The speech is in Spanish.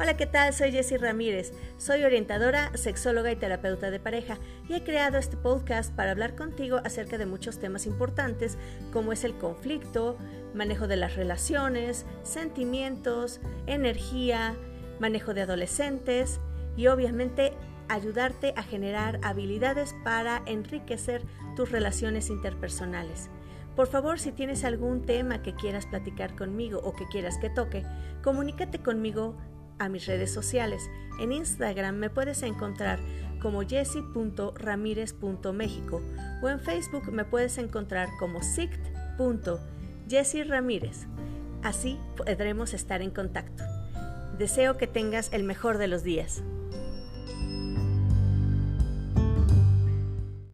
Hola, ¿qué tal? Soy Jessie Ramírez. Soy orientadora, sexóloga y terapeuta de pareja y he creado este podcast para hablar contigo acerca de muchos temas importantes como es el conflicto, manejo de las relaciones, sentimientos, energía, manejo de adolescentes y obviamente ayudarte a generar habilidades para enriquecer tus relaciones interpersonales. Por favor, si tienes algún tema que quieras platicar conmigo o que quieras que toque, comunícate conmigo a mis redes sociales. En Instagram me puedes encontrar como jessie.ramírez.méxico o en Facebook me puedes encontrar como sict.jessieramírez. Así podremos estar en contacto. Deseo que tengas el mejor de los días.